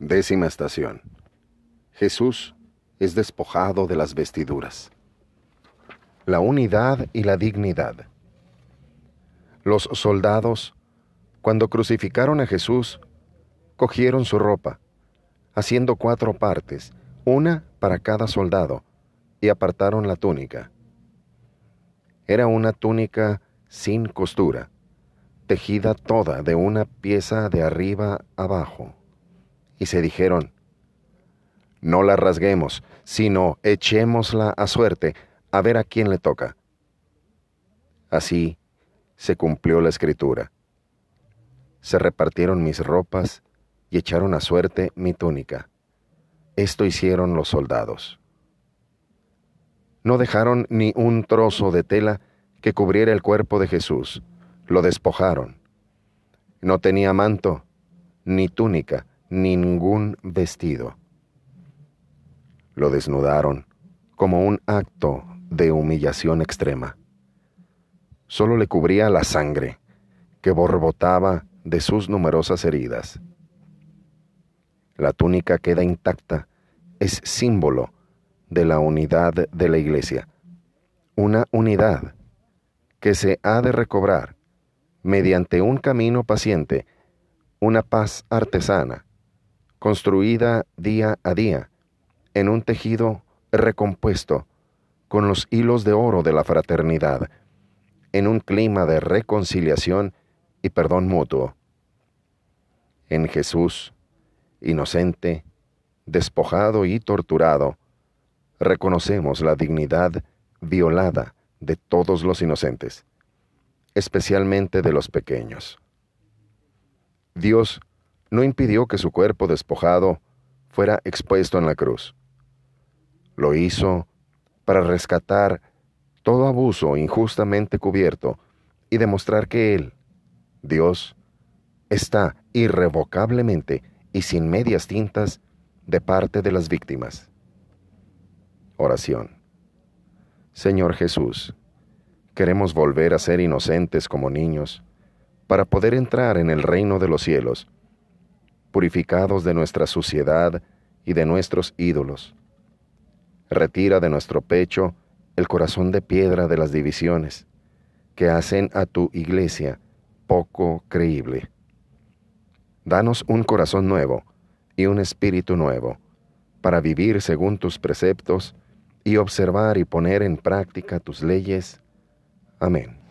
Décima estación. Jesús es despojado de las vestiduras. La unidad y la dignidad. Los soldados, cuando crucificaron a Jesús, cogieron su ropa, haciendo cuatro partes, una para cada soldado, y apartaron la túnica. Era una túnica sin costura, tejida toda de una pieza de arriba abajo. Y se dijeron, no la rasguemos, sino echémosla a suerte, a ver a quién le toca. Así se cumplió la escritura. Se repartieron mis ropas y echaron a suerte mi túnica. Esto hicieron los soldados. No dejaron ni un trozo de tela que cubriera el cuerpo de Jesús. Lo despojaron. No tenía manto, ni túnica, ni ningún vestido. Lo desnudaron como un acto de humillación extrema. Solo le cubría la sangre que borbotaba de sus numerosas heridas. La túnica queda intacta, es símbolo de la unidad de la iglesia, una unidad que se ha de recobrar mediante un camino paciente, una paz artesana, construida día a día, en un tejido recompuesto con los hilos de oro de la fraternidad, en un clima de reconciliación y perdón mutuo. En Jesús, inocente, despojado y torturado, reconocemos la dignidad violada de todos los inocentes, especialmente de los pequeños. Dios no impidió que su cuerpo despojado fuera expuesto en la cruz. Lo hizo para rescatar todo abuso injustamente cubierto y demostrar que Él, Dios, está irrevocablemente y sin medias tintas de parte de las víctimas. Oración. Señor Jesús, queremos volver a ser inocentes como niños para poder entrar en el reino de los cielos, purificados de nuestra suciedad y de nuestros ídolos. Retira de nuestro pecho el corazón de piedra de las divisiones, que hacen a tu iglesia poco creíble. Danos un corazón nuevo y un espíritu nuevo, para vivir según tus preceptos y observar y poner en práctica tus leyes. Amén.